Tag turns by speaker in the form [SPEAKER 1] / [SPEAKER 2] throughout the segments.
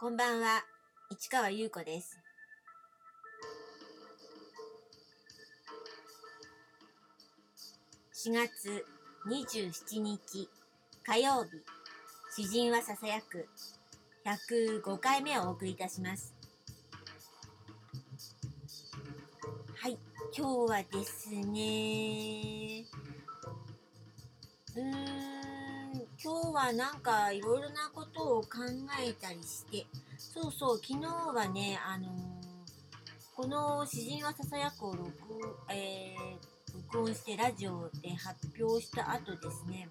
[SPEAKER 1] こんばんは、市川優子です。4月27日火曜日、詩人はささやく105回目をお送りいたします。はい、今日はですね、うーん、今日はなんかいろいろなことを考えたりして、そうそう、昨日はね、あのーこの詩人はささやくを録,、えー録音してラジオで発表した後ですね、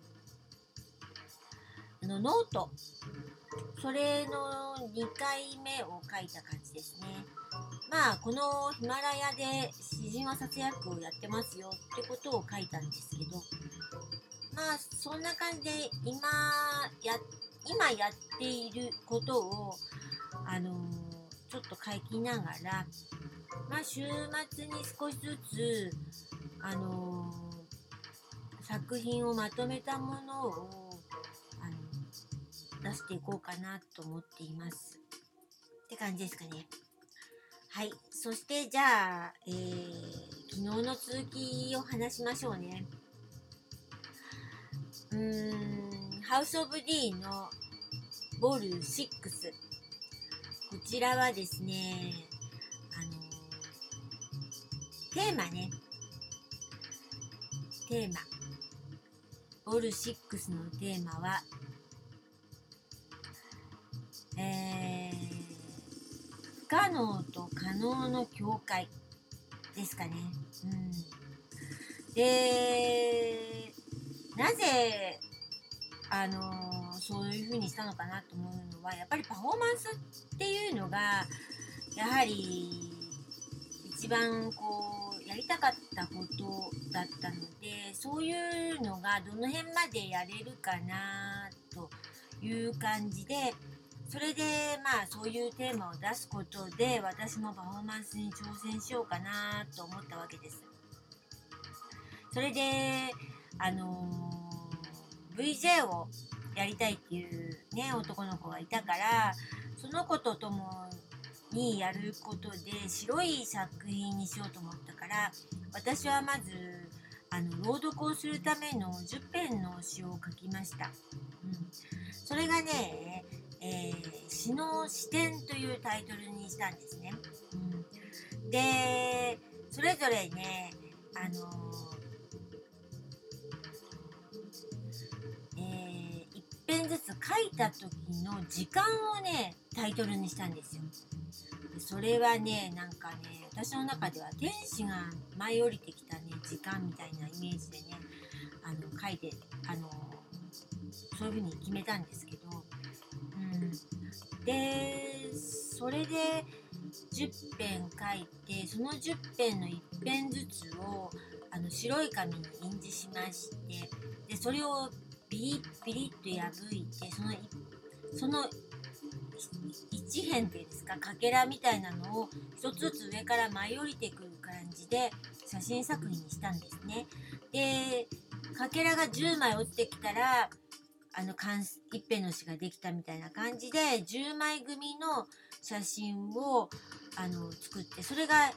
[SPEAKER 1] あのノート、それの2回目を書いた感じですね。まあ、このヒマラヤで詩人はささやくをやってますよってことを書いたんですけど、まあ、そんな感じで今や、今やっていることを、あのーちょっと書きながら、まあ、週末に少しずつ、あのー作品をまとめたものを、あの出していこうかなと思っています。って感じですかね。はい。そして、じゃあ、えー、昨日の続きを話しましょうね。うーん、ハウス・オブ・ディーのボール6。こちらはですね、あのテーマね。テーマ。ボール6のテーマは、えー、不可能と可能の境界ですかね。うん。で、なぜ、あのそういう風にしたのかなと思うのは、やっぱりパフォーマンスっていうのが、やはり、一番こう、やりたかったことだったので、そういうのがどの辺までやれるかなという感じで、それでまあそういうテーマを出すことで私もパフォーマンスに挑戦しようかなと思ったわけです。それで、あのー VJ をやりたいっていうね、男の子がいたから、その子と共にやることで白い作品にしようと思ったから、私はまず、あの、朗読をするための10編の詩を書きました。うん。それがね、えー詩の視点というタイトルにしたんですね。うん、で、それぞれね、あのー書いた時の時間をね、タイトルにしたんですよ。それはね、なんかね、私の中では天使が舞い降りてきたね、時間みたいなイメージでね、あの、書いて、あのそういう風に決めたんですけど、うん。で、それで10編書いて、その10編の1編ずつをあの白い紙に印字しまして、で、それをリッビリッと破いて、そのい、その一辺っていうんですか、かけらみたいなのを一つずつ上から舞い降りてくる感じで写真作品にしたんですね。で、かけらが10枚落ちてきたら、あの、一辺の詩ができたみたいな感じで、10枚組の写真を、あの、作って、それが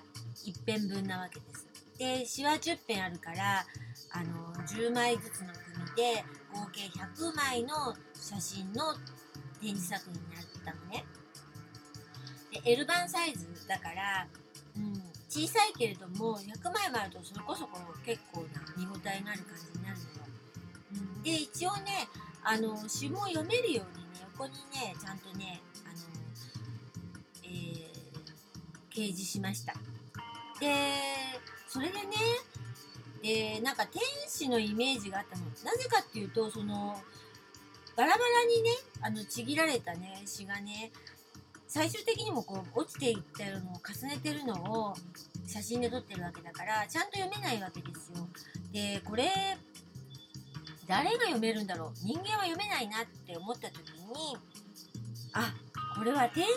[SPEAKER 1] 一辺分なわけです。で、詩は10編あるから、あの、10枚ずつの組で、合計100枚の写真の展示作品になったのね。で、L 版サイズだから、うん、小さいけれども、100枚もあるとそれこそこ結構な見応えがある感じになるのよ。うん、で、一応ね、あの、詩も読めるようにね、横にね、ちゃんとね、あの、えー、掲示しました。で、それでね、で、なんか天使のイメージがあったの。なぜかっていうと、その、バラバラにね、あの、ちぎられたね、詩がね、最終的にもこう、落ちていったのを重ねてるのを写真で撮ってるわけだから、ちゃんと読めないわけですよ。で、これ、誰が読めるんだろう？人間は読めないなって思った時に、あ、これは天使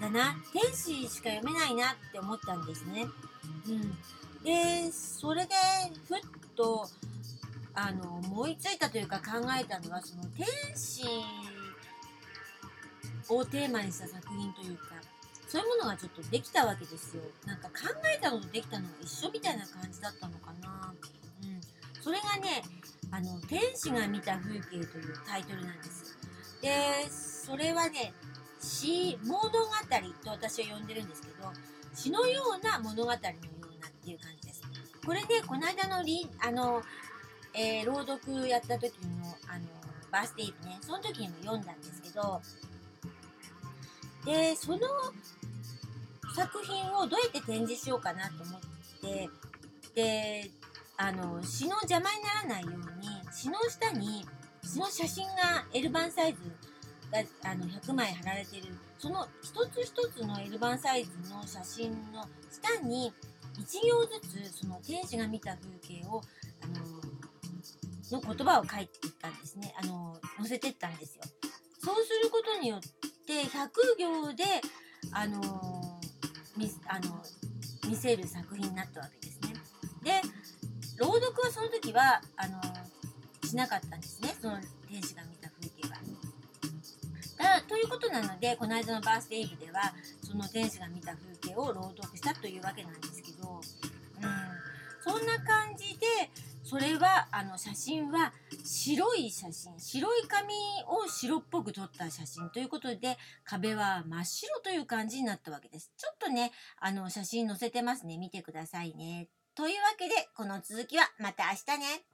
[SPEAKER 1] だな。天使しか読めないなって思ったんですね。うん。で、それで、ふっと、あの、思いついたというか考えたのは、その天使をテーマにした作品というかそういうものがちょっとできたわけですよ。なんか考えたのとできたのが一緒みたいな感じだったのかな。うん。それがねあの「天使が見た風景」というタイトルなんです。でそれはね詩物語と私は呼んでるんですけど詩のような物語のっていう感じです。これねこの間のリあの、えー、朗読やった時のあのバースデーね。その時にも読んだんですけどでその作品をどうやって展示しようかなと思ってであの詩の邪魔にならないように詩の下に詩の写真が L 版サイズがあの100枚貼られてる。その一つ一つの L 版サイズの写真の下に1行ずつその天使が見た風景をあのの言葉を書いていったんですね。あの載せてったんですよ。そうすることによって100行であの見あの見せる作品になったわけですね。で朗読はその時はあのしなかったんですね。その天使が見た風景は。だということなのでこの間のバースデーイブではその天使が見た風景を朗読したというわけなんですけど、そんな感じでそれはあの写真は白い写真。白い紙を白っぽく撮った写真ということで壁は真っ白という感じになったわけです。ちょっとねあの写真載せてますね。見てくださいね。というわけでこの続きはまた明日ね。